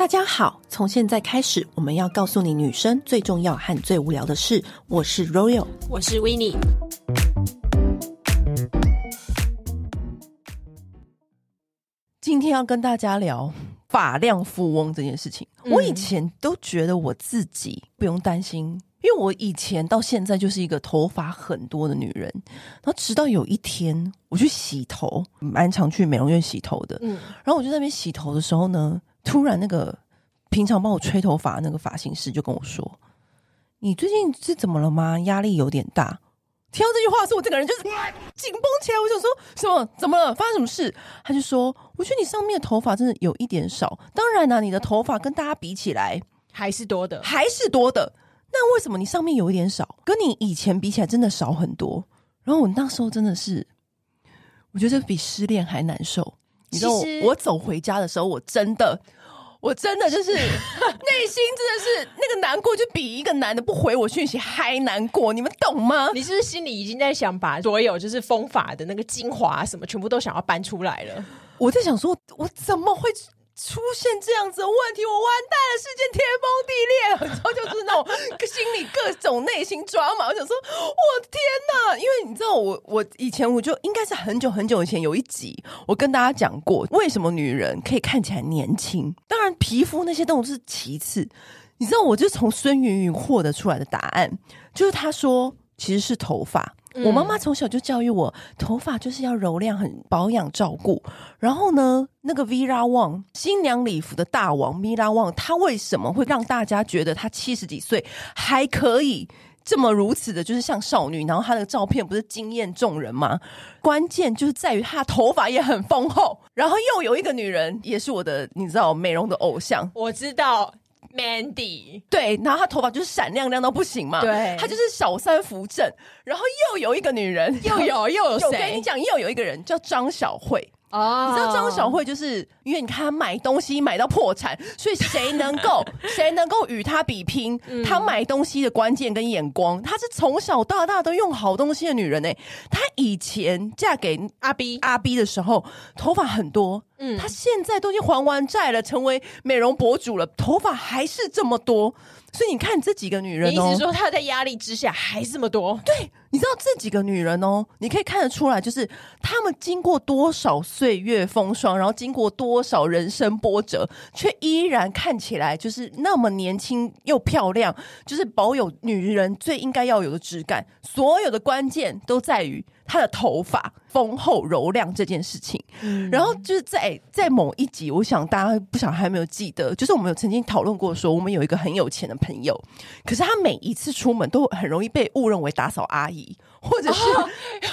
大家好，从现在开始，我们要告诉你女生最重要和最无聊的事。我是 Royal，我是 Winnie。今天要跟大家聊发量富翁这件事情。嗯、我以前都觉得我自己不用担心，因为我以前到现在就是一个头发很多的女人。然后直到有一天，我去洗头，蛮常去美容院洗头的。嗯，然后我就在那边洗头的时候呢。突然，那个平常帮我吹头发那个发型师就跟我说：“你最近是怎么了吗？压力有点大。”听到这句话的时候，我这个人就是紧绷起来。我想说什么？怎么了？发生什么事？他就说：“我觉得你上面的头发真的有一点少。当然啦、啊，你的头发跟大家比起来还是多的，还是多的。那为什么你上面有一点少？跟你以前比起来真的少很多。然后我那时候真的是，我觉得比失恋还难受。”你知道我，我走回家的时候，我真的，我真的就是 内心真的是那个难过，就比一个男的不回我讯息还难过。你们懂吗？你是不是心里已经在想把所有就是风法的那个精华什么全部都想要搬出来了？我在想说，我怎么会？出现这样子的问题，我完蛋了，世界天崩地裂，然后就是那种心里各种内心抓嘛。我想说，我天哪！因为你知道我，我以前我就应该是很久很久以前有一集，我跟大家讲过，为什么女人可以看起来年轻？当然，皮肤那些东西是其次。你知道，我就从孙芸芸获得出来的答案，就是她说其实是头发。我妈妈从小就教育我，头发就是要柔亮，很保养照顾。然后呢，那个 Vera Wang 新娘礼服的大王 Vera Wang，她为什么会让大家觉得她七十几岁还可以这么如此的，就是像少女？然后她的照片不是惊艳众人吗？关键就是在于她头发也很丰厚。然后又有一个女人，也是我的，你知道美容的偶像，我知道。Mandy 对，然后她头发就是闪亮亮到不行嘛，对，她就是小三扶正，然后又有一个女人，又有又有 谁？我跟你讲，又有一个人叫张小慧。哦，你知道张小慧就是因为你看她买东西买到破产，所以谁能够 谁能够与她比拼？她买东西的关键跟眼光，她是从小到大都用好东西的女人呢、欸。她以前嫁给阿 B 阿 B 的时候，头发很多，嗯，她现在都已经还完债了，成为美容博主了，头发还是这么多。所以你看这几个女人、喔，你意思说她在压力之下还这么多？对，你知道这几个女人哦、喔，你可以看得出来，就是她们经过多少岁月风霜，然后经过多少人生波折，却依然看起来就是那么年轻又漂亮，就是保有女人最应该要有的质感。所有的关键都在于。她的头发丰厚柔亮这件事情，嗯、然后就是在在某一集，我想大家不想还没有记得，就是我们有曾经讨论过说，我们有一个很有钱的朋友，可是他每一次出门都很容易被误认为打扫阿姨，或者是。哦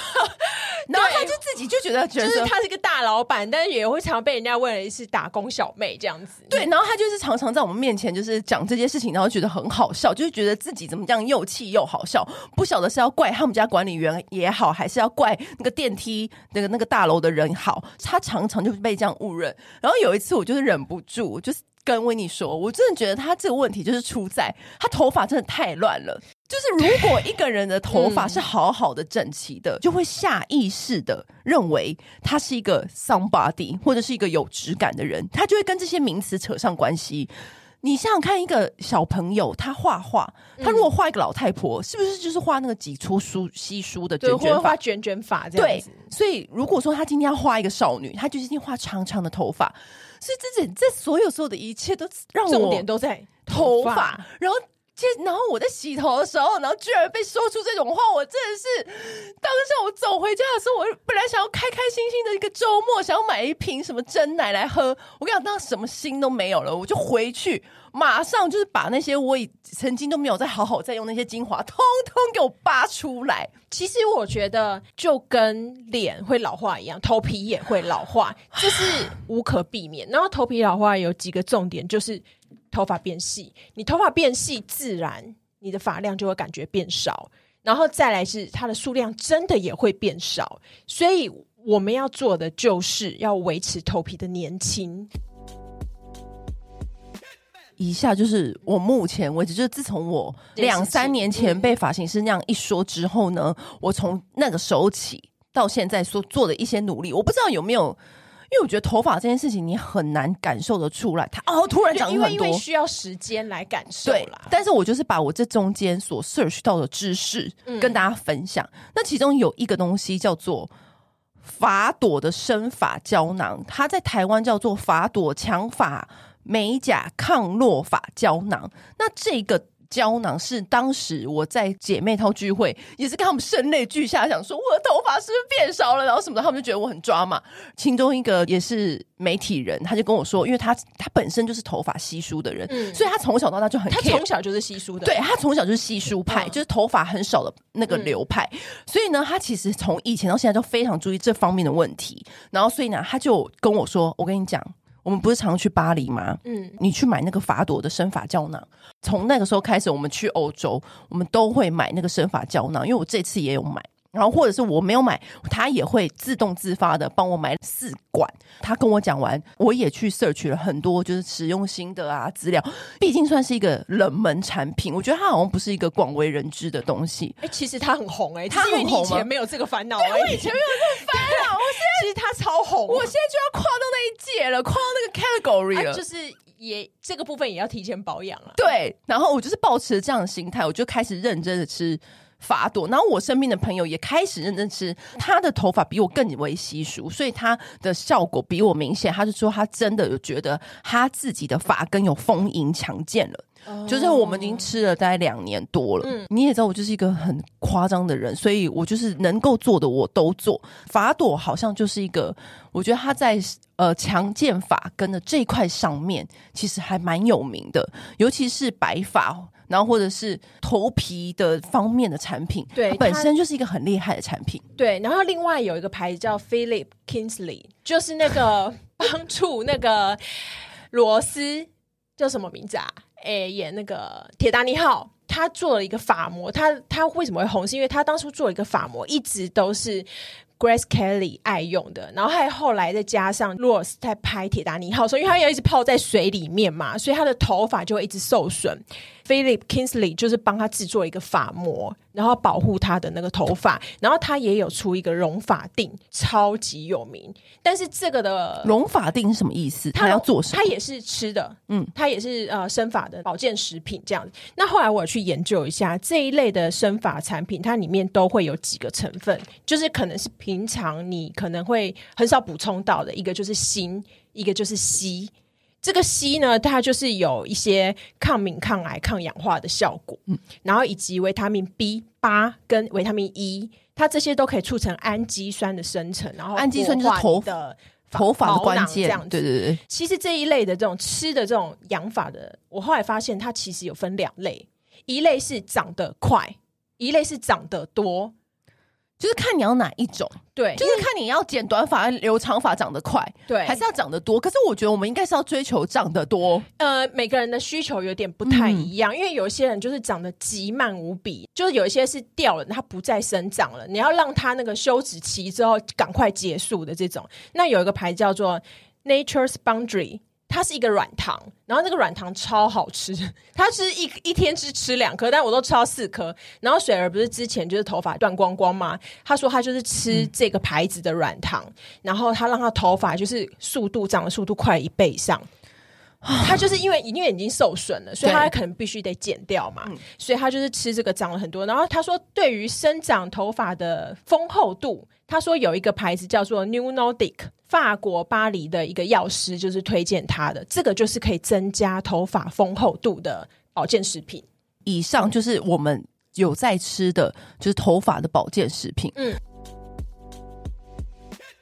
然后他就自己就觉得，觉得就是他是个大老板，但是也会常被人家问为是打工小妹这样子。对，然后他就是常常在我们面前就是讲这些事情，然后觉得很好笑，就是觉得自己怎么这样又气又好笑，不晓得是要怪他们家管理员也好，还是要怪那个电梯那个那个大楼的人好。他常常就被这样误认。然后有一次我就是忍不住，就是跟维尼说，我真的觉得他这个问题就是出在他头发真的太乱了。就是如果一个人的头发是好好的、整齐的，就会下意识的认为他是一个 somebody 或者是一个有质感的人，他就会跟这些名词扯上关系。你想想看，一个小朋友他画画，他如果画一个老太婆，是不是就是画那个挤出疏稀疏的卷卷发？画卷卷发这样子。对，所以如果说他今天要画一个少女，他就一定画长长的头发。所以这这这所有所有的一切都让我重点都在头发，然后。然后我在洗头的时候，然后居然被说出这种话，我真的是当下我走回家的时候，我本来想要开开心心的一个周末，想要买一瓶什么真奶来喝，我跟你讲，当时什么心都没有了，我就回去，马上就是把那些我以曾经都没有再好好再用那些精华，通通给我拔出来。其实我觉得就跟脸会老化一样，头皮也会老化，这是无可避免。然后头皮老化有几个重点，就是。头发变细，你头发变细，自然你的发量就会感觉变少，然后再来是它的数量真的也会变少，所以我们要做的就是要维持头皮的年轻。以下就是我目前为止，就是自从我两三年前被发型师那样一说之后呢，我从那个时候起到现在所做的一些努力，我不知道有没有。因为我觉得头发这件事情你很难感受得出来，它哦突然长很多，因为需要时间来感受啦。但是我就是把我这中间所 search 到的知识跟大家分享。嗯、那其中有一个东西叫做法朵的生发胶囊，它在台湾叫做法朵强发美甲抗落发胶囊。那这个。胶囊是当时我在姐妹淘聚会，也是跟他们声泪俱下，想说我的头发是不是变少了，然后什么的，他们就觉得我很抓马。其中一个也是媒体人，他就跟我说，因为他他本身就是头发稀疏的人，嗯、所以他从小到大就很他从小就是稀疏的，对他从小就是稀疏派，嗯、就是头发很少的那个流派，嗯、所以呢，他其实从以前到现在都非常注意这方面的问题。然后，所以呢，他就跟我说：“我跟你讲。”我们不是常去巴黎吗？嗯，你去买那个法朵的生发胶囊。从那个时候开始，我们去欧洲，我们都会买那个生发胶囊，因为我这次也有买。然后或者是我没有买，他也会自动自发的帮我买四管。他跟我讲完，我也去 search 了很多就是使用心得啊资料。毕竟算是一个冷门产品，我觉得它好像不是一个广为人知的东西。哎、欸，其实它很红哎、欸，它很红。以前没有这个烦恼，我以前没有这个烦恼。我现在其实它超红，我现在就要跨到那一届了，跨到那个 category 了。啊、就是也这个部分也要提前保养了。对，然后我就是抱持这样的心态，我就开始认真的吃。发朵，然后我身边的朋友也开始认真吃，他的头发比我更为稀疏，所以他的效果比我明显。他就说他真的有觉得他自己的发根有丰盈强健了，就是我们已经吃了大概两年多了。嗯，你也知道我就是一个很夸张的人，所以我就是能够做的我都做。法朵好像就是一个，我觉得他在呃强健发根的这一块上面，其实还蛮有名的，尤其是白发。然后或者是头皮的方面的产品，对，它本身就是一个很厉害的产品。对，然后另外有一个牌子叫 Philip Kingsley，就是那个 帮助那个螺丝叫什么名字啊？诶，演那个《铁达尼号》，他做了一个发膜。他他为什么会红？是因为他当初做了一个发膜，一直都是。Grace Kelly 爱用的，然后还后来再加上 Rose 在拍《铁达尼号》所以因为他要一直泡在水里面嘛，所以他的头发就会一直受损。Philip Kingsley 就是帮他制作一个发膜，然后保护他的那个头发。然后他也有出一个溶发定，超级有名。但是这个的溶发定是什么意思？他要做什么？他也是吃的，嗯，他也是呃生发的保健食品这样子。那后来我去研究一下这一类的生发产品，它里面都会有几个成分，就是可能是。平常你可能会很少补充到的一个就是锌，一个就是硒。这个硒呢，它就是有一些抗敏、抗癌、抗氧化的效果。嗯，然后以及维他命 B 八跟维他命 E，它这些都可以促成氨基酸的生成。然后氨基酸就是头的头发的关键。这样子，对对对。其实这一类的这种吃的这种养法的，我后来发现它其实有分两类，一类是长得快，一类是长得多。就是看你要哪一种，对，就是看你要剪短发、留长发长得快，对，还是要长得多。可是我觉得我们应该是要追求长得多。呃，每个人的需求有点不太一样，嗯、因为有一些人就是长得极慢无比，就是有一些是掉了，它不再生长了，你要让它那个休止期之后赶快结束的这种。那有一个牌叫做 Nature's Boundary。它是一个软糖，然后那个软糖超好吃，它是一一天只吃两颗，但我都吃到四颗。然后水儿不是之前就是头发断光光嘛？他说他就是吃这个牌子的软糖，嗯、然后他让他头发就是速度长的速度快一倍以上。他就是因为因为已经受损了，所以他可能必须得剪掉嘛，所以他就是吃这个长了很多。然后他说，对于生长头发的丰厚度，他说有一个牌子叫做 New Nordic，法国巴黎的一个药师就是推荐他的，这个就是可以增加头发丰厚度的保健食品。以上就是我们有在吃的就是头发的保健食品。嗯。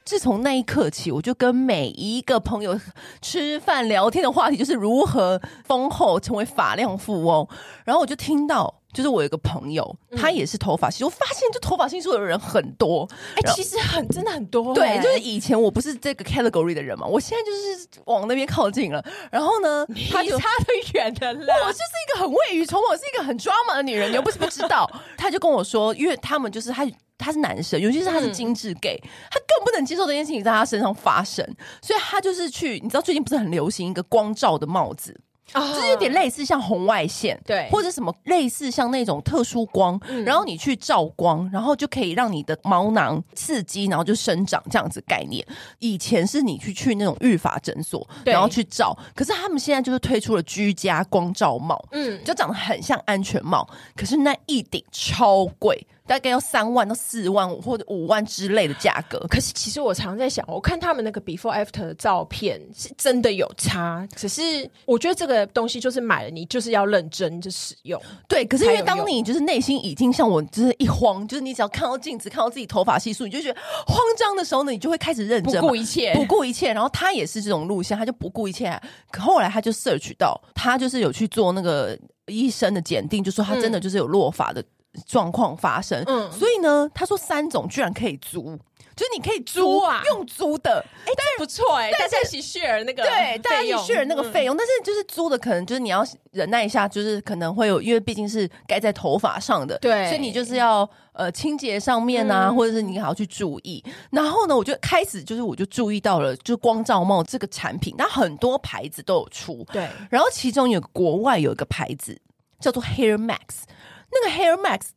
自从那一刻起，我就跟每一个朋友吃饭聊天的话题就是如何丰厚成为发量富翁。然后我就听到，就是我有一个朋友，他也是头发稀疏，我发现就头发稀疏的人很多。哎、欸，其实很真的很多。对，就是以前我不是这个 category 的人嘛，我现在就是往那边靠近了。然后呢，他就差得远的了。我就是一个很未雨绸缪，我是一个很 drama 的女人，你又不是不知道。他就跟我说，因为他们就是他。他是男生，尤其是他是精致 gay，、嗯、他更不能接受这件事情在他身上发生，所以他就是去，你知道最近不是很流行一个光照的帽子，啊、就是有点类似像红外线，对，或者什么类似像那种特殊光，嗯、然后你去照光，然后就可以让你的毛囊刺激，然后就生长这样子概念。以前是你去去那种育发诊所，然后去照，可是他们现在就是推出了居家光照帽，嗯，就长得很像安全帽，可是那一顶超贵。大概要三万到四万五或者五万之类的价格，可是其实我常在想，我看他们那个 before after 的照片是真的有差，可是我觉得这个东西就是买了，你就是要认真就使用。对，可是因为当你就是内心已经像我，就是一慌，就是你只要看到镜子，看到自己头发稀疏，你就觉得慌张的时候呢，你就会开始认真不顾一切，不顾一切。然后他也是这种路线，他就不顾一切。可后来他就 search 到，他就是有去做那个医生的鉴定，就说他真的就是有落发的。嗯状况发生，嗯，所以呢，他说三种居然可以租，就是你可以租，租啊，用租的，哎、欸，但不错哎、欸，大家一起 share 那个，对，大家一起 share 那个费用，嗯、但是就是租的可能就是你要忍耐一下，就是可能会有，因为毕竟是盖在头发上的，对，所以你就是要呃清洁上面啊，嗯、或者是你还要去注意。然后呢，我就开始就是我就注意到了，就光照帽这个产品，那很多牌子都有出，对，然后其中有国外有一个牌子叫做 Hair Max，那个 Hair Max。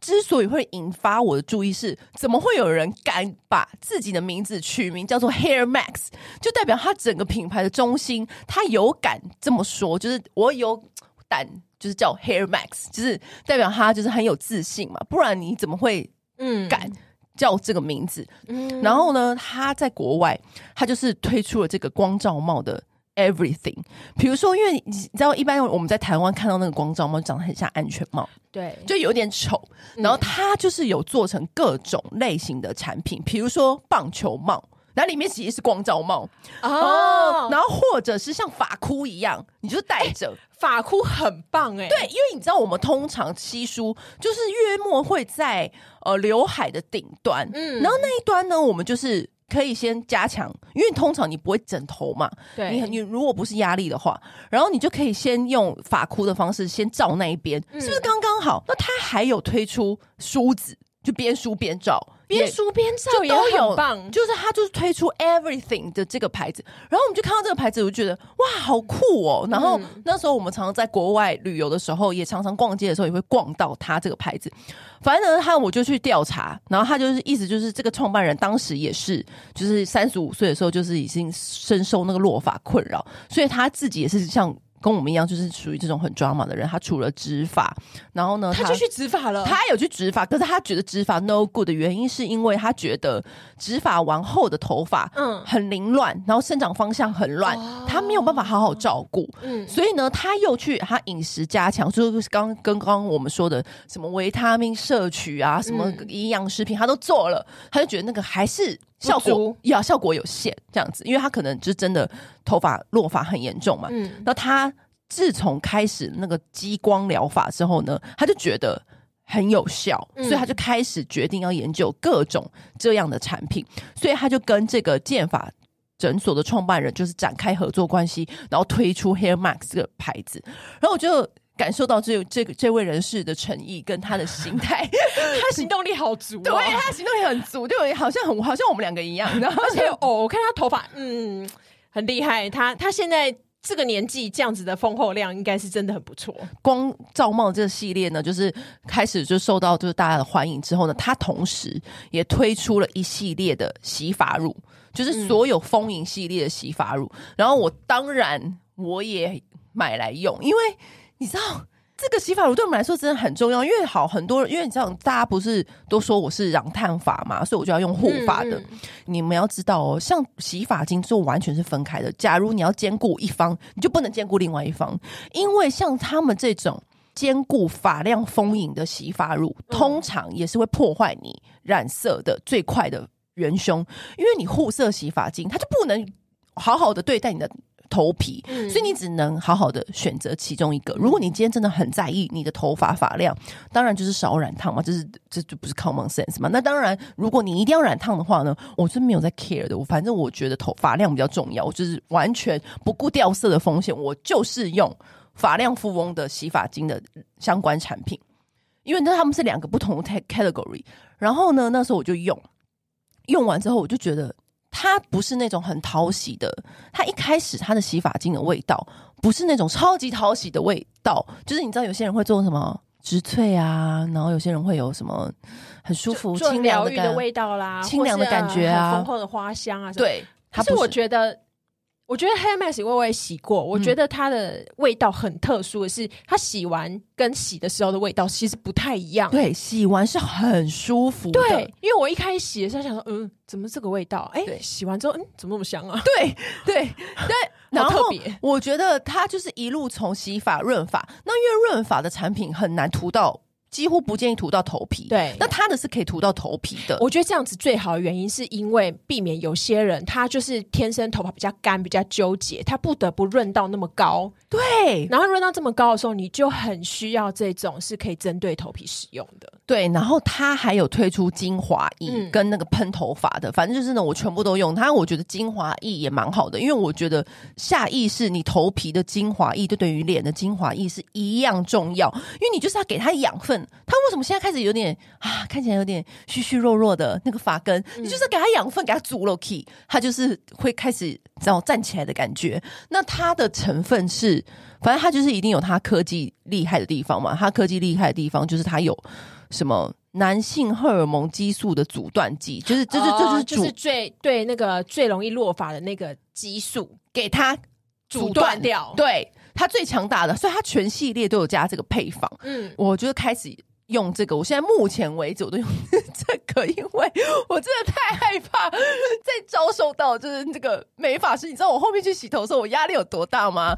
之所以会引发我的注意是，怎么会有人敢把自己的名字取名叫做 Hair Max，就代表他整个品牌的中心，他有敢这么说，就是我有胆，就是叫 Hair Max，就是代表他就是很有自信嘛，不然你怎么会嗯敢叫这个名字？嗯，然后呢，他在国外，他就是推出了这个光照帽的。Everything，比如说，因为你知道，一般我们在台湾看到那个光照帽长得很像安全帽，对，就有点丑。然后它就是有做成各种类型的产品，比如说棒球帽，然后里面其实是光照帽哦。然后或者是像发箍一样，你就戴着发箍很棒哎。对，因为你知道，我们通常稀疏就是约莫会在呃刘海的顶端，嗯，然后那一端呢，我们就是。可以先加强，因为通常你不会整头嘛。对，你你如果不是压力的话，然后你就可以先用发箍的方式先照那一边，嗯、是不是刚刚好？那他还有推出梳子，就边梳边照。边梳边照也很棒，就是他就是推出 everything 的这个牌子，然后我们就看到这个牌子，我就觉得哇，好酷哦！然后那时候我们常常在国外旅游的时候，也常常逛街的时候，也会逛到他这个牌子。反正呢，他我就去调查，然后他就是意思就是这个创办人当时也是，就是三十五岁的时候，就是已经深受那个落发困扰，所以他自己也是像。跟我们一样，就是属于这种很 drama 的人。他除了植发，然后呢，他就去植发了。他有去植发，可是他觉得植发 no good 的原因，是因为他觉得植发完后的头发嗯很凌乱，然后生长方向很乱，哦、他没有办法好好照顾。嗯，所以呢，他又去他饮食加强，就是刚跟刚刚我们说的什么维他命摄取啊，什么营养食品，他都做了，他就觉得那个还是。效果呀效果有限，这样子，因为他可能就真的头发落发很严重嘛。嗯，那他自从开始那个激光疗法之后呢，他就觉得很有效，所以他就开始决定要研究各种这样的产品，所以他就跟这个剑法诊所的创办人就是展开合作关系，然后推出 Hair Max 这个牌子，然后我就。感受到这这个这位人士的诚意跟他的心态，他行动力好足，哦，对，他行动力很足，就好像很好像我们两个一样，然后而且哦，我看他头发，嗯，很厉害，他他现在这个年纪这样子的丰厚量，应该是真的很不错。光照帽这个系列呢，就是开始就受到就是大家的欢迎之后呢，他同时也推出了一系列的洗发乳，就是所有丰盈系列的洗发乳，嗯、然后我当然我也买来用，因为。你知道这个洗发乳对我们来说真的很重要，因为好很多人，因为你知道大家不是都说我是染烫发嘛，所以我就要用护发的。嗯嗯、你们要知道哦，像洗发精就完全是分开的。假如你要兼顾一方，你就不能兼顾另外一方，因为像他们这种兼顾发量丰盈的洗发乳，通常也是会破坏你染色的最快的元凶，因为你护色洗发精，它就不能好好的对待你的。头皮，所以你只能好好的选择其中一个。如果你今天真的很在意你的头发发量，当然就是少染烫嘛，这是这就不是 common sense 嘛。那当然，如果你一定要染烫的话呢，我是没有在 care 的。我反正我觉得头发量比较重要，我就是完全不顾掉色的风险，我就是用发量富翁的洗发精的相关产品，因为那他们是两个不同的 category。然后呢，那时候我就用，用完之后我就觉得。它不是那种很讨喜的。它一开始它的洗发精的味道不是那种超级讨喜的味道，就是你知道有些人会做什么植萃啊，然后有些人会有什么很舒服、清凉的，的味道啦，清凉的感觉啊，丰厚的花香啊。对，它不是，是我觉得。我觉得 Hair Mask 我也洗过，我觉得它的味道很特殊的是，它洗完跟洗的时候的味道其实不太一样。对，洗完是很舒服的。对，因为我一开始洗的时候想说，嗯，怎么这个味道？哎，洗完之后，嗯，怎么那么香啊？对 对 对，然后我觉得它就是一路从洗发润发，那因为润发的产品很难涂到。几乎不建议涂到头皮，对。那它的是可以涂到头皮的。我觉得这样子最好的原因是因为避免有些人他就是天生头发比较干、比较纠结，他不得不润到那么高。对。然后润到这么高的时候，你就很需要这种是可以针对头皮使用的。对。然后它还有推出精华液跟那个喷头发的，嗯、反正就是呢，我全部都用它。我觉得精华液也蛮好的，因为我觉得下意识你头皮的精华液就等于脸的精华液是一样重要，因为你就是要给它养分。他为什么现在开始有点啊？看起来有点虚虚弱弱的那个发根，嗯、你就是给他养分，给他足了 key，他就是会开始这样站起来的感觉。那它的成分是，反正它就是一定有它科技厉害的地方嘛。它科技厉害的地方就是它有什么男性荷尔蒙激素的阻断剂，就是这就这就是就是最对那个最容易落发的那个激素，给它阻断掉。对，它最强大的，所以它全系列都有加这个配方。嗯，我就开始。用这个，我现在目前为止我都用这个，因为我真的太害怕再遭受到就是这个美发师。你知道我后面去洗头的时候，我压力有多大吗？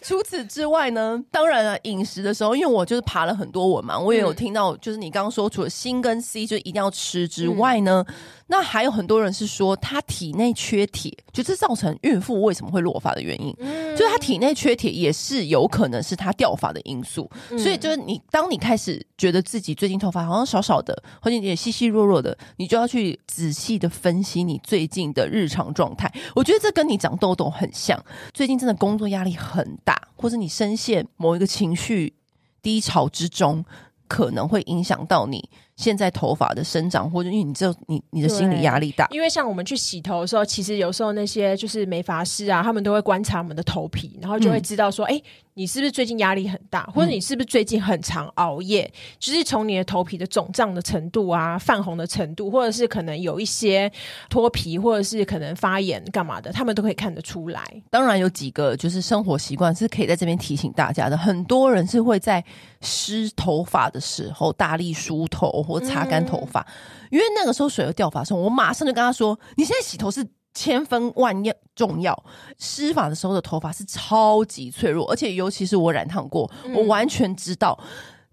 除此之外呢，当然了，饮食的时候，因为我就是爬了很多文嘛，我也有听到，就是你刚刚说，除了锌跟 C 就一定要吃之外呢，嗯、那还有很多人是说他体内缺铁，就是造成孕妇为什么会落发的原因，嗯、就是他体内缺铁也是有可能是他掉发的因素。嗯、所以就是你当你开始觉得自己最近头发好像少少的，或者也细细弱弱的，你就要去仔细的分析你最近的日常状态。我觉得这跟你长痘痘很像，最近真的工作压力很大。或者你深陷某一个情绪低潮之中，可能会影响到你现在头发的生长，或者因为你这你你的心理压力大。因为像我们去洗头的时候，其实有时候那些就是美发师啊，他们都会观察我们的头皮，然后就会知道说，哎、嗯。欸你是不是最近压力很大，或者你是不是最近很常熬夜？嗯、就是从你的头皮的肿胀的程度啊、泛红的程度，或者是可能有一些脱皮，或者是可能发炎干嘛的，他们都可以看得出来。当然有几个就是生活习惯是可以在这边提醒大家的。很多人是会在湿头发的时候大力梳头或擦干头发，嗯、因为那个时候水又掉发的时候，我马上就跟他说：“你现在洗头是。”千分万要重要，湿发的时候的头发是超级脆弱，而且尤其是我染烫过，嗯、我完全知道，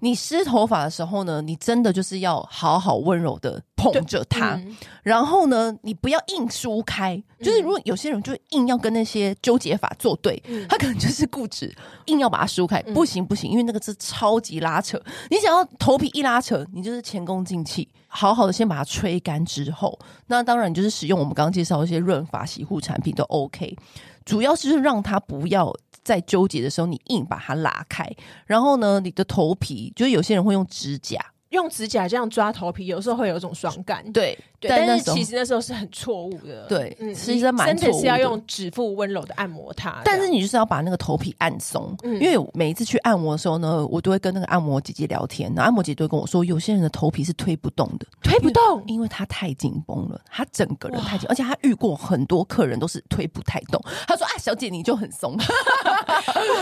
你湿头发的时候呢，你真的就是要好好温柔的捧着它，嗯、然后呢，你不要硬梳开，嗯、就是如果有些人就硬要跟那些纠结法作对，嗯、他可能就是固执，硬要把它梳开，嗯、不行不行，因为那个是超级拉扯，你想要头皮一拉扯，你就是前功尽弃。好好的先把它吹干之后，那当然就是使用我们刚刚介绍的一些润发洗护产品都 OK，主要是让它不要在纠结的时候你硬把它拉开，然后呢，你的头皮就是有些人会用指甲，用指甲这样抓头皮，有时候会有一种爽感，对。对但是其实那时候是很错误的，对，嗯，其实蛮错误的。真的是要用指腹温柔的按摩它，但是你就是要把那个头皮按松，嗯、因为每一次去按摩的时候呢，我都会跟那个按摩姐姐聊天，然后按摩姐姐都会跟我说，有些人的头皮是推不动的，推不动，因为，因为他太紧绷了，他整个人太紧，而且他遇过很多客人都是推不太动。他说：“啊，小姐你就很松，哇，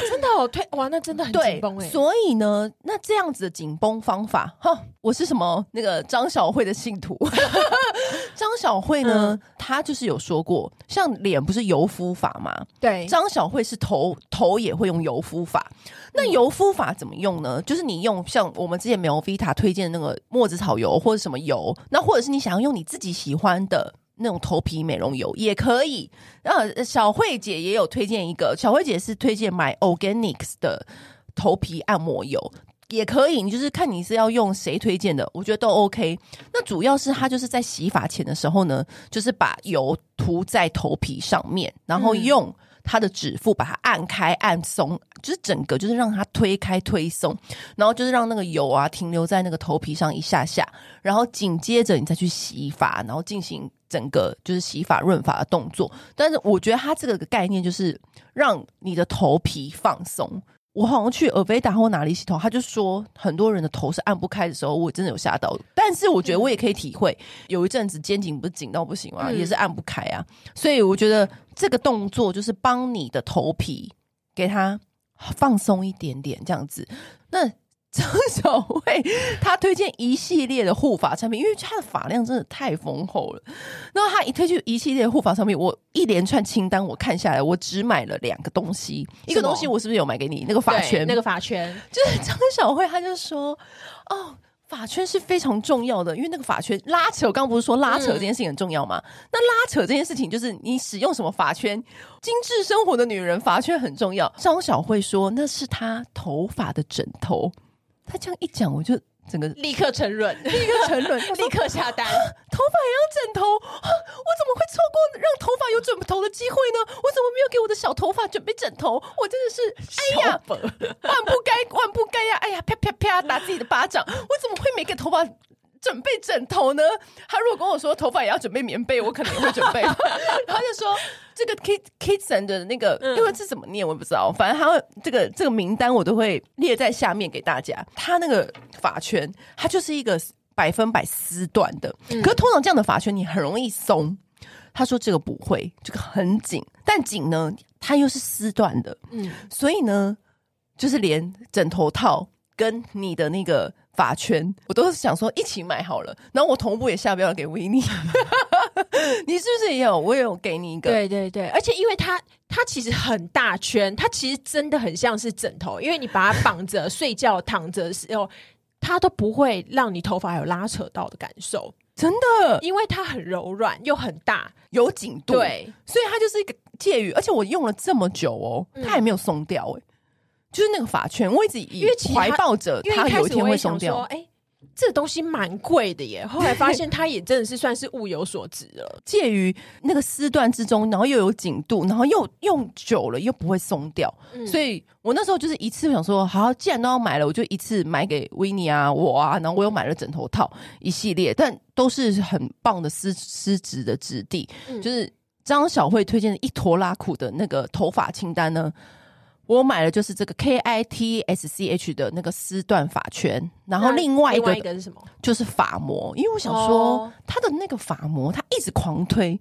真的哦，推哇，那真的很紧绷哎。”所以呢，那这样子的紧绷方法，哈，我是什么那个张小慧的信徒。张小慧呢，她、嗯、就是有说过，像脸不是油敷法吗？对，张小慧是头头也会用油敷法。那油敷法怎么用呢？就是你用像我们之前 Melvita 推荐的那个墨子草油或者什么油，那或者是你想要用你自己喜欢的那种头皮美容油也可以。然后小慧姐也有推荐一个，小慧姐是推荐买 Organics 的头皮按摩油。也可以，你就是看你是要用谁推荐的，我觉得都 OK。那主要是它就是在洗发前的时候呢，就是把油涂在头皮上面，然后用它的指腹，把它按开按松，就是整个就是让它推开推松，然后就是让那个油啊停留在那个头皮上一下下，然后紧接着你再去洗发，然后进行整个就是洗发润发的动作。但是我觉得它这个概念就是让你的头皮放松。我好像去 Aveda 或哪里洗头，他就说很多人的头是按不开的时候，我真的有吓到。但是我觉得我也可以体会，有一阵子肩颈不是紧到不行吗？嗯、也是按不开啊。所以我觉得这个动作就是帮你的头皮给它放松一点点，这样子。那。张小慧她推荐一系列的护发产品，因为她的发量真的太丰厚了。然后她一推出一系列护发产品，我一连串清单我看下来，我只买了两个东西。一个东西我是不是有买给你？那个发圈，那个发圈，就是张小慧，她就说：“哦，发圈是非常重要的，因为那个发圈拉扯，我刚刚不是说拉扯这件事情很重要吗？嗯、那拉扯这件事情，就是你使用什么发圈，精致生活的女人发圈很重要。”张小慧说：“那是她头发的枕头。”他这样一讲，我就整个立刻沉沦，立刻沉沦，立刻下单。头发也要枕头，我怎么会错过让头发有枕头的机会呢？我怎么没有给我的小头发准备枕头？我真的是，哎呀，万不该，万不该呀！哎呀，啪啪啪，打自己的巴掌。我怎么会没给头发？准备枕头呢？他如果跟我说头发也要准备棉被，我可能也会准备。他就说这个 Kit Kitson 的那个，因为这怎么念我也不知道，反正他这个这个名单我都会列在下面给大家。他那个发圈，它就是一个百分百丝缎的，可是通常这样的发圈你很容易松。他说这个不会，这个很紧，但紧呢，它又是丝缎的，嗯，所以呢，就是连枕头套跟你的那个。发圈，我都是想说一起买好了，然后我同步也下标了给维尼，你是不是也有？我也有给你一个，对对对，而且因为它它其实很大圈，它其实真的很像是枕头，因为你把它绑着睡觉躺着的时候，它都不会让你头发有拉扯到的感受，真的，因为它很柔软又很大，有紧度，对，所以它就是一个介于，而且我用了这么久哦，它也没有松掉哎、欸。就是那个发圈，我一直以为怀抱着它有一天会松掉。哎、欸，这个东西蛮贵的耶。后来发现它也真的是算是物有所值了，介于那个丝缎之中，然后又有紧度，然后又用久了又不会松掉。嗯、所以我那时候就是一次想说，好，既然都要买了，我就一次买给维尼啊，我啊，然后我又买了枕头套一系列，但都是很棒的丝丝质的质地。嗯、就是张小慧推荐的一坨拉苦的那个头发清单呢。我买的就是这个 K I T S C H 的那个丝缎发圈，然后另外一个是什么？就是发膜，因为我想说他的那个发膜，他一直狂推，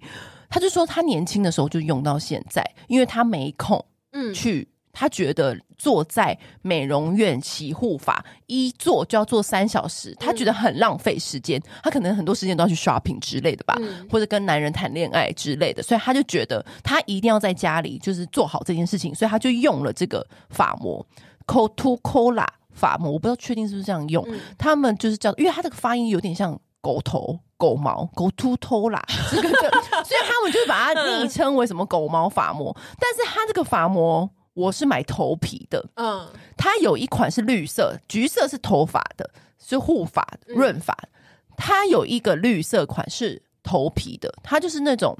他就说他年轻的时候就用到现在，因为他没空，嗯，去。他觉得坐在美容院洗护发，一坐就要坐三小时，他觉得很浪费时间。他可能很多时间都要去 shopping 之类的吧，嗯、或者跟男人谈恋爱之类的，所以他就觉得他一定要在家里就是做好这件事情，所以他就用了这个发膜 c o t o c o l a 发膜，我不知道确定是不是这样用。嗯、他们就是叫，因为他这个发音有点像狗头、狗毛、Cotucola 这个，所以他们就把它昵称为什么狗毛发膜。但是它这个发膜。我是买头皮的，嗯，它有一款是绿色，橘色是头发的，是护发润发。它有一个绿色款是头皮的，它就是那种。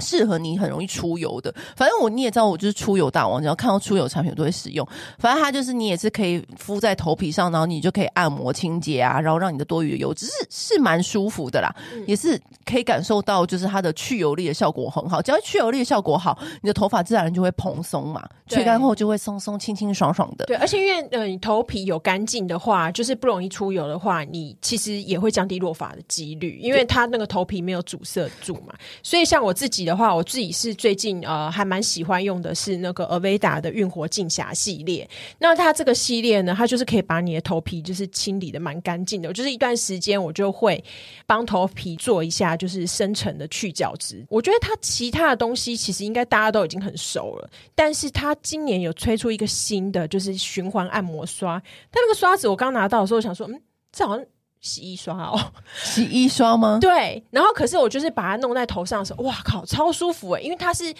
适合你很容易出油的，反正我你也知道，我就是出油大王，只要看到出油产品我都会使用。反正它就是你也是可以敷在头皮上，然后你就可以按摩清洁啊，然后让你的多余的油脂是是蛮舒服的啦，嗯、也是可以感受到就是它的去油力的效果很好。只要去油力的效果好，你的头发自然就会蓬松嘛，吹干后就会松松、清清爽爽的。对，而且因为呃你头皮有干净的话，就是不容易出油的话，你其实也会降低落发的几率，因为它那个头皮没有阻塞住嘛。所以像我自己的话，我自己是最近呃还蛮喜欢用的是那个 Aveda 的运活净瑕系列。那它这个系列呢，它就是可以把你的头皮就是清理的蛮干净的。就是一段时间我就会帮头皮做一下就是深层的去角质。我觉得它其他的东西其实应该大家都已经很熟了，但是它今年有推出一个新的就是循环按摩刷。它那个刷子我刚拿到的时候我想说，嗯，这好像。洗衣刷哦，洗衣刷吗？对，然后可是我就是把它弄在头上的时候，哇靠，超舒服诶，因为它是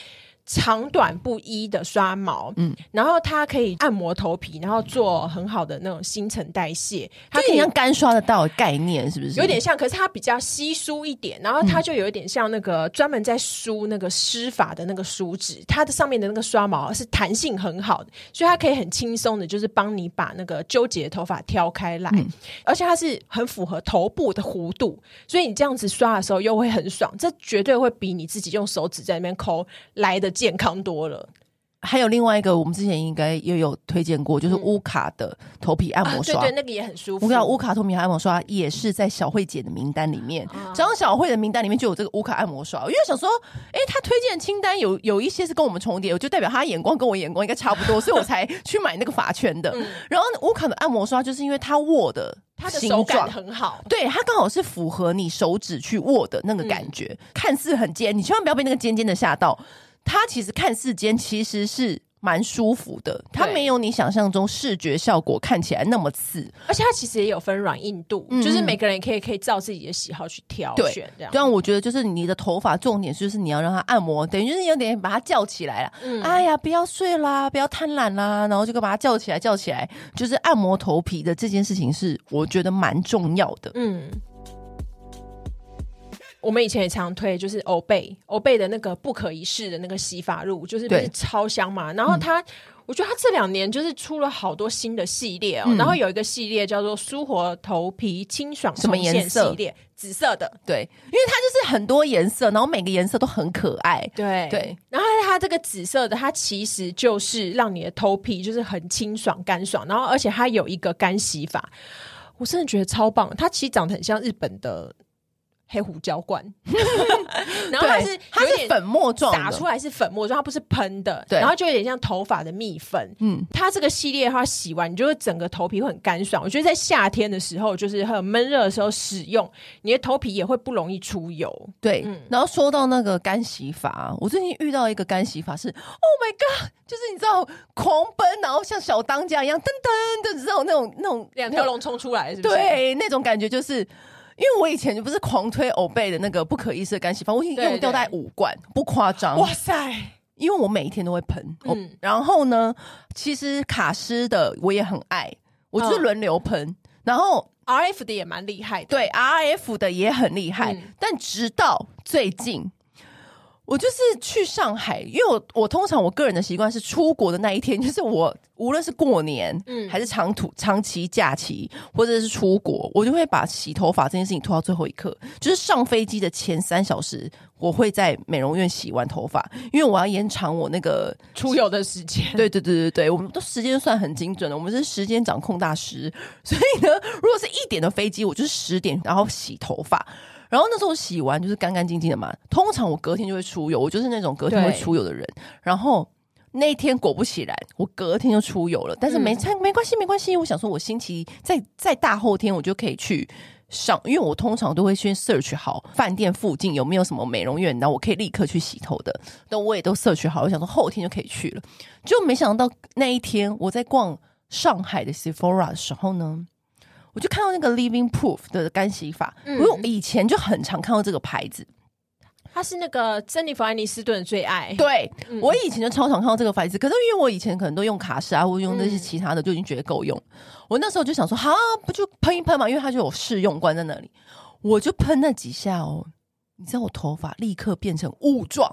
长短不一的刷毛，嗯，然后它可以按摩头皮，然后做很好的那种新陈代谢，它可以像干刷得到的概念，是不是？有点像，可是它比较稀疏一点，然后它就有一点像那个专门在梳那个湿发的那个梳子，它的上面的那个刷毛是弹性很好的，所以它可以很轻松的，就是帮你把那个纠结的头发挑开来，嗯，而且它是很符合头部的弧度，所以你这样子刷的时候又会很爽，这绝对会比你自己用手指在那边抠来的健康多了。还有另外一个，我们之前应该也有推荐过，就是乌卡的头皮按摩刷，嗯啊、对对，那个也很舒服。我讲，乌卡头皮按摩刷也是在小慧姐的名单里面，只要小慧的名单里面就有这个乌卡按摩刷。因为想说，哎，她推荐的清单有有一些是跟我们重叠，我就代表她眼光跟我眼光应该差不多，所以我才去买那个发圈的。嗯、然后乌卡的按摩刷就是因为它握的，它的手感很好，对，它刚好是符合你手指去握的那个感觉，嗯、看似很尖，你千万不要被那个尖尖的吓到。它其实看世间，其实是蛮舒服的。它没有你想象中视觉效果看起来那么刺，而且它其实也有分软硬度，嗯、就是每个人也可以可以照自己的喜好去挑选这样。对，我觉得就是你的头发重点就是你要让它按摩，等于就是有点把它叫起来了。嗯、哎呀，不要睡啦，不要贪婪啦，然后就把它叫起来，叫起来，就是按摩头皮的这件事情是我觉得蛮重要的。嗯。我们以前也常推，就是欧贝欧贝的那个不可一世的那个洗发露，就是不是超香嘛。然后它，嗯、我觉得它这两年就是出了好多新的系列哦。嗯、然后有一个系列叫做舒活头皮清爽什么颜色系列，紫色的。对，因为它就是很多颜色，然后每个颜色都很可爱。对对。对然后它这个紫色的，它其实就是让你的头皮就是很清爽干爽，然后而且它有一个干洗法，我真的觉得超棒。它其实长得很像日本的。黑胡椒罐，然后它是它是粉末状，打出来是粉末状，它不是喷的，对，然后就有点像头发的蜜粉。嗯，它这个系列的话，洗完你就会整个头皮会很干爽。我觉得在夏天的时候，就是很闷热的时候使用，你的头皮也会不容易出油。对，嗯、然后说到那个干洗法，我最近遇到一个干洗法是，Oh my God，就是你知道狂奔，然后像小当家一样噔噔的，知道那种那种两条龙冲出来是不是？对，那种感觉就是。因为我以前就不是狂推欧贝的那个不可一世的干洗发，我已经用掉大概五罐，不夸张。哇塞！因为我每一天都会喷，嗯，然后呢，其实卡诗的我也很爱，我就是轮流喷，嗯、然后 RF 的也蛮厉害的，对，RF 的也很厉害，嗯、但直到最近。我就是去上海，因为我我通常我个人的习惯是出国的那一天，就是我无论是过年，嗯，还是长途长期假期，或者是出国，我就会把洗头发这件事情拖到最后一刻，就是上飞机的前三小时，我会在美容院洗完头发，因为我要延长我那个出游的时间。对对对对对，我们都时间算很精准的，我们是时间掌控大师，所以呢，如果是一点的飞机，我就是十点然后洗头发。然后那时候洗完就是干干净净的嘛，通常我隔天就会出油，我就是那种隔天会出油的人。然后那天果不其然，我隔天就出油了，但是没、嗯、没关系没关系，我想说我星期在在大后天我就可以去上，因为我通常都会先 search 好饭店附近有没有什么美容院，然后我可以立刻去洗头的。那我也都 search 好，我想说后天就可以去了，就没想到那一天我在逛上海的 Sephora 的时候呢。我就看到那个 Living Proof 的干洗法，我以前就很常看到这个牌子，它是那个珍妮弗·安妮斯顿的最爱。对，嗯、我以前就超常看到这个牌子，可是因为我以前可能都用卡诗啊，或者用那些其他的，就已经觉得够用。嗯、我那时候就想说，好，不就喷一喷嘛，因为它就有试用罐在那里，我就喷那几下哦。你知道我头发立刻变成雾状，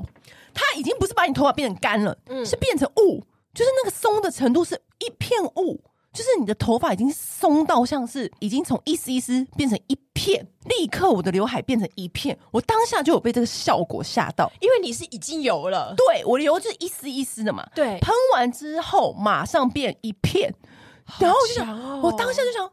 它已经不是把你头发变成干了，嗯、是变成雾，就是那个松的程度是一片雾。就是你的头发已经松到像是已经从一丝一丝变成一片，立刻我的刘海变成一片，我当下就有被这个效果吓到，因为你是已经油了，对，我的油就是一丝一丝的嘛，对，喷完之后马上变一片，然后我就想，哦、我当下就想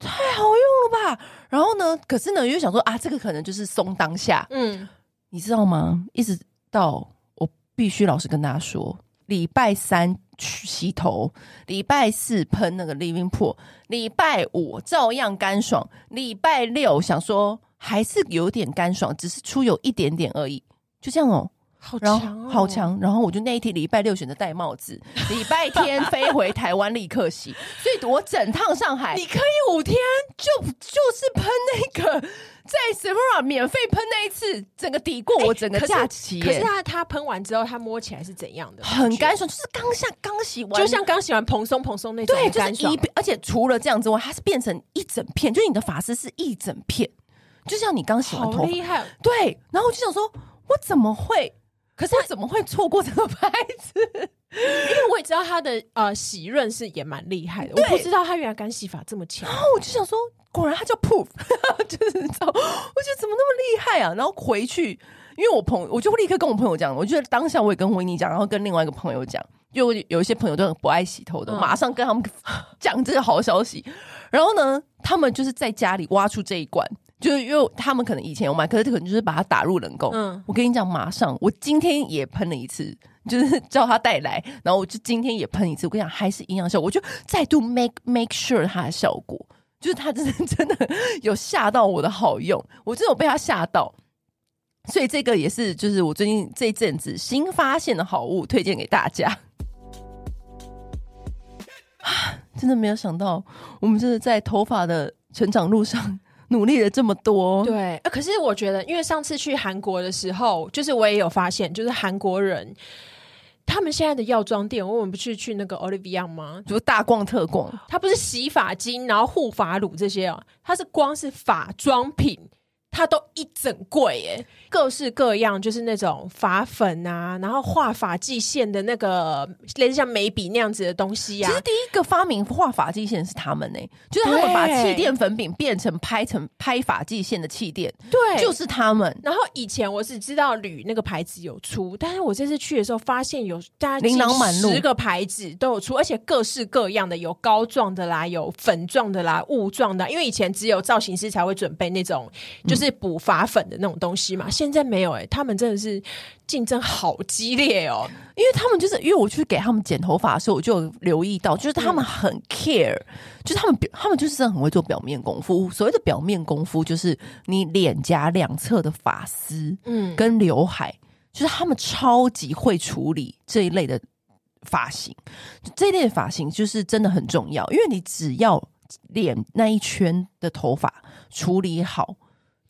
太好用了吧，然后呢，可是呢又想说啊，这个可能就是松当下，嗯，你知道吗？一直到我必须老实跟大家说，礼拜三。去洗头，礼拜四喷那个 Living Pro，礼拜五照样干爽，礼拜六想说还是有点干爽，只是出油一点点而已，就这样哦。好然强、好强。然后我就那一天礼拜六选择戴帽子，礼拜天飞回台湾立刻洗。所以我整趟上海，你可以五天就就是喷那个在 Sephora 免费喷那一次，整个抵过我整个假期耶。可是它它喷完之后，它摸起来是怎样的？很干爽，就是刚下刚洗完，就像刚洗完蓬松蓬松那种。对，就是一，而且除了这样之外，它是变成一整片，就是你的发丝是一整片，就像你刚洗完头。好厉害！对，然后我就想说，我怎么会？可是他怎么会错过这个牌子？因为我也知道他的呃洗润是也蛮厉害的，我不知道他原来干洗法这么强。然后我就想说，果然他叫 Proof，就是你知道，我觉得怎么那么厉害啊？然后回去，因为我朋友，我就立刻跟我朋友讲，我觉得当下我也跟维尼讲，然后跟另外一个朋友讲，就有一些朋友都很不爱洗头的，嗯、马上跟他们讲这个好消息。然后呢，他们就是在家里挖出这一罐。就是因为他们可能以前有买，可是可能就是把它打入冷宫。嗯，我跟你讲，马上我今天也喷了一次，就是叫他带来，然后我就今天也喷一次。我跟你讲，还是一样效果，我就再度 make make sure 它的效果，就是它真的真的有吓到我的好用，我真的有被它吓到。所以这个也是就是我最近这一阵子新发现的好物，推荐给大家。啊，真的没有想到，我们真的在头发的成长路上。努力了这么多，对，可是我觉得，因为上次去韩国的时候，就是我也有发现，就是韩国人他们现在的药妆店，我们不是去那个 Olivia 吗？就大逛特逛，它不是洗发精，然后护发乳这些哦，它是光是发妆品。它都一整柜耶，各式各样，就是那种发粉啊，然后画发际线的那个类似像眉笔那样子的东西啊。其实第一个发明画发际线是他们呢，就是他们把气垫粉饼变成拍成拍发际线的气垫，对，就是他们。然后以前我只知道铝那个牌子有出，但是我这次去的时候发现有大家琳琅满目，十个牌子都有出，而且各式各样的，有膏状的啦，有粉状的啦，雾状的。因为以前只有造型师才会准备那种，就是。是补发粉的那种东西嘛？现在没有哎、欸，他们真的是竞争好激烈哦。因为他们就是因为我去给他们剪头发的时候，我就留意到，就是他们很 care，、嗯、就是他们表，他们就是真的很会做表面功夫。所谓的表面功夫，就是你脸颊两侧的发丝，嗯，跟刘海，就是他们超级会处理这一类的发型。这一类的发型就是真的很重要，因为你只要脸那一圈的头发处理好。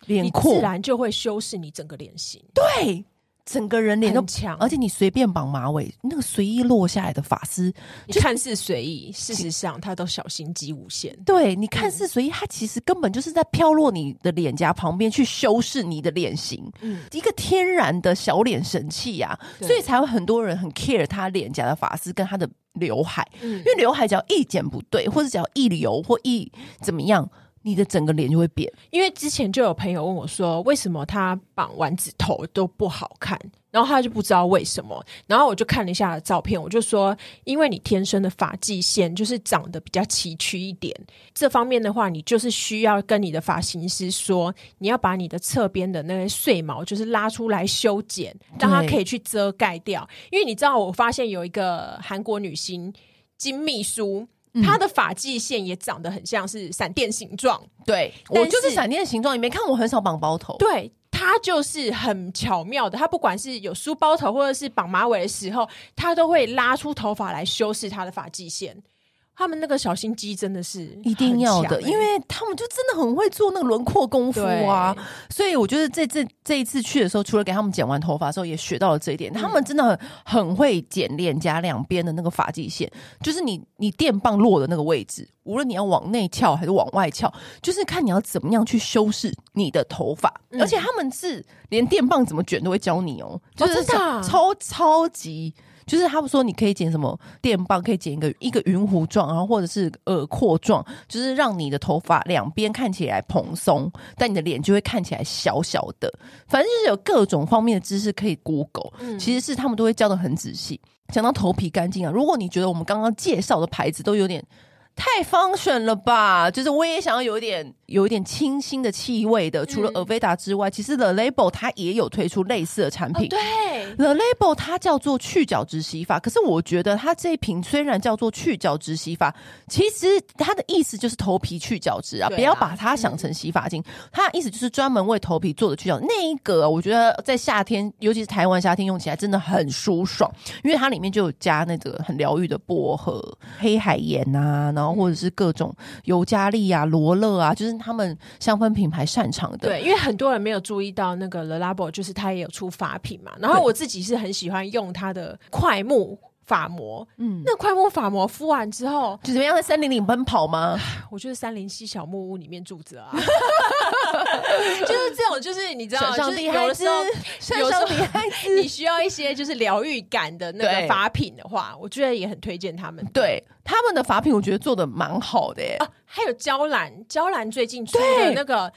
脸阔，自然就会修饰你整个脸型。对，整个人脸都强，而且你随便绑马尾，那个随意落下来的发丝，你看似随意，事实上它都小心机无限。对，你看似随意，它其实根本就是在飘落你的脸颊旁边去修饰你的脸型，嗯，一个天然的小脸神器呀、啊，所以才会很多人很 care 他脸颊的发丝跟他的刘海，嗯、因为刘海只要一剪不对，或者只要一留或一怎么样。你的整个脸就会变，因为之前就有朋友问我说，为什么他绑丸子头都不好看，然后他就不知道为什么，然后我就看了一下照片，我就说，因为你天生的发际线就是长得比较崎岖一点，这方面的话，你就是需要跟你的发型师说，你要把你的侧边的那些碎毛就是拉出来修剪，让它可以去遮盖掉，因为你知道，我发现有一个韩国女星金秘书。他的发际线也长得很像是闪电形状，对，我就是闪电形状。你没看我很少绑包头，对，他就是很巧妙的。他不管是有梳包头或者是绑马尾的时候，他都会拉出头发来修饰他的发际线。他们那个小心机真的是一定要的，因为他们就真的很会做那个轮廓功夫啊。所以我觉得这这这一次去的时候，除了给他们剪完头发的时候，也学到了这一点。他们真的很很会剪脸颊两边的那个发际线，就是你你电棒落的那个位置，无论你要往内翘还是往外翘，就是看你要怎么样去修饰你的头发。而且他们是连电棒怎么卷都会教你哦，就是超超级。就是他们说你可以剪什么电棒，可以剪一个一个云弧状，然后或者是耳廓状，就是让你的头发两边看起来蓬松，但你的脸就会看起来小小的。反正就是有各种方面的知识可以 Google，其实是他们都会教的很仔细。讲到头皮干净啊，如果你觉得我们刚刚介绍的牌子都有点太 function 了吧？就是我也想要有一点有一点清新的气味的。除了 Aveda 之外，嗯、其实 The Label 它也有推出类似的产品。哦、对，The Label 它叫做去角质洗发，可是我觉得它这一瓶虽然叫做去角质洗发，其实它的意思就是头皮去角质啊，不要把它想成洗发精。嗯、它的意思就是专门为头皮做的去角。那一个我觉得在夏天，尤其是台湾夏天用起来真的很舒爽，因为它里面就有加那个很疗愈的薄荷、黑海盐啊，然后或者是各种尤加利啊、罗勒啊，就是他们香氛品牌擅长的。对，因为很多人没有注意到那个 Le Labo，就是它也有出法品嘛。然后我自己是很喜欢用它的快木。发膜，嗯，那快木发膜敷完之后，就怎么样在森林里奔跑吗？我就是三零七小木屋里面住着啊，就是这种，就是你知道，就是有的时候，有时候你需要一些就是疗愈感的那个法品的话，我觉得也很推荐他们。对他们的法品，我觉得做的蛮好的耶。啊，还有娇兰，娇兰最近出的那个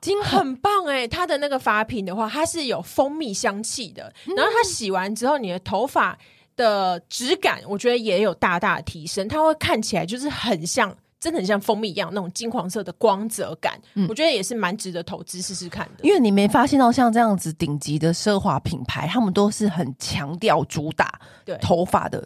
金很棒哎，它的那个发品的话，它是有蜂蜜香气的，然后它洗完之后，你的头发。的质感，我觉得也有大大的提升，它会看起来就是很像，真的很像蜂蜜一样那种金黄色的光泽感，嗯、我觉得也是蛮值得投资试试看的。因为你没发现到像这样子顶级的奢华品牌，他们都是很强调主打对头发的。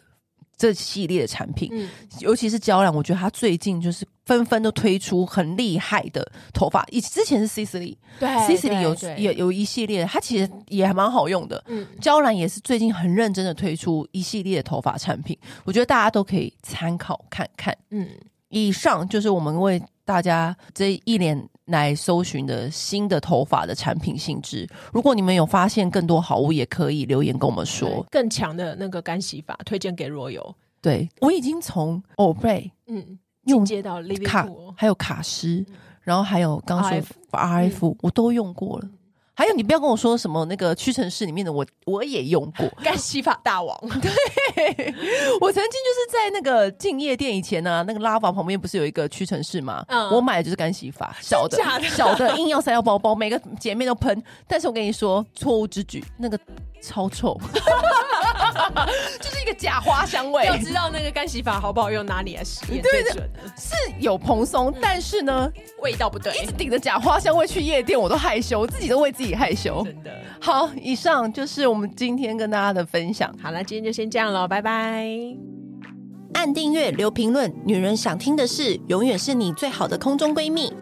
这系列的产品，嗯、尤其是娇兰，我觉得它最近就是纷纷都推出很厉害的头发。以之前是 Sisley，对，Sisley 有也有一系列，它其实也还蛮好用的。嗯，娇兰也是最近很认真的推出一系列的头发产品，我觉得大家都可以参考看看。嗯，以上就是我们为大家这一年来搜寻的新的头发的产品性质。如果你们有发现更多好物，也可以留言跟我们说。更强的那个干洗法推荐给若油。对，我已经从 Obray 嗯用接到卡，还有卡诗，嗯、然后还有刚说 RF，我都用过了。还有，你不要跟我说什么那个屈臣氏里面的我，我我也用过 干洗发大王。对，我曾经就是在那个敬业店以前呢、啊，那个拉法旁边不是有一个屈臣氏吗？嗯，我买的就是干洗发，小的，的 小的硬要塞到包包，每个姐妹都喷。但是我跟你说，错误之举，那个超臭。就是一个假花香味。要知道那个干洗法好不好用，哪里来实验最准的？是有蓬松，但是呢，味道不对。一直顶着假花香味去夜店，我都害羞，我自己都为自己害羞。真的。好，以上就是我们今天跟大家的分享。好了，今天就先这样了，拜拜。按订阅，留评论，女人想听的事，永远是你最好的空中闺蜜。